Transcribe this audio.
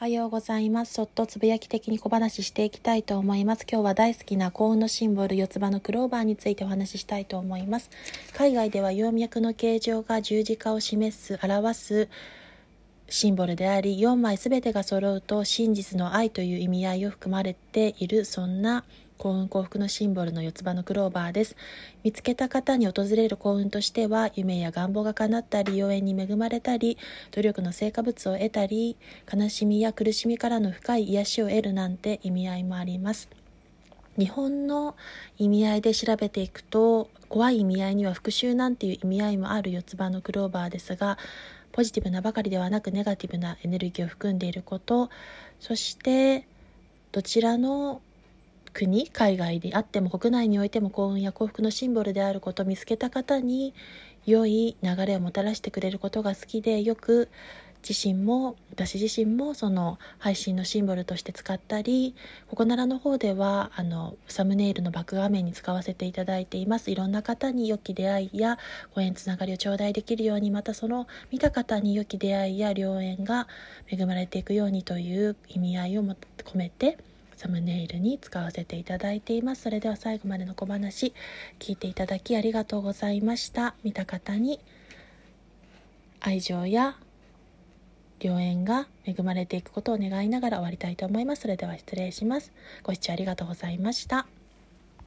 おはようございます。そっとつぶやき的に小話していきたいと思います。今日は大好きな幸運のシンボル、四つ葉のクローバーについてお話ししたいと思います。海外では葉脈の形状が十字架を示す、表すシンボルであり、4枚全てが揃うと真実の愛という意味合いを含まれている、そんな幸運幸福のシンボルの四つ葉のクローバーです。見つけた方に訪れる幸運としては、夢や願望が叶ったり、妖艶に恵まれたり、努力の成果物を得たり、悲しみや苦しみからの深い癒しを得るなんて意味合いもあります。日本の意味合いで調べていくと怖い意味合いには復讐なんていう意味合いもある四つ葉のクローバーですがポジティブなばかりではなくネガティブなエネルギーを含んでいることそしてどちらの国海外であっても国内においても幸運や幸福のシンボルであることを見つけた方に良い流れをもたらしてくれることが好きでよく自身も私自身もその配信のシンボルとして使ったりここならの方ではあのサムネイルのバック画面に使わせていただいています。いろんな方に良き出会いやご縁つながりを頂戴できるようにまたその見た方に良き出会いや良縁が恵まれていくようにという意味合いを込めてサムネイルに使わせていただいています。それでは最後までの小話聞いていただきありがとうございました。見た方に愛情や良縁が恵まれていくことを願いながら終わりたいと思います。それでは失礼します。ご視聴ありがとうございました。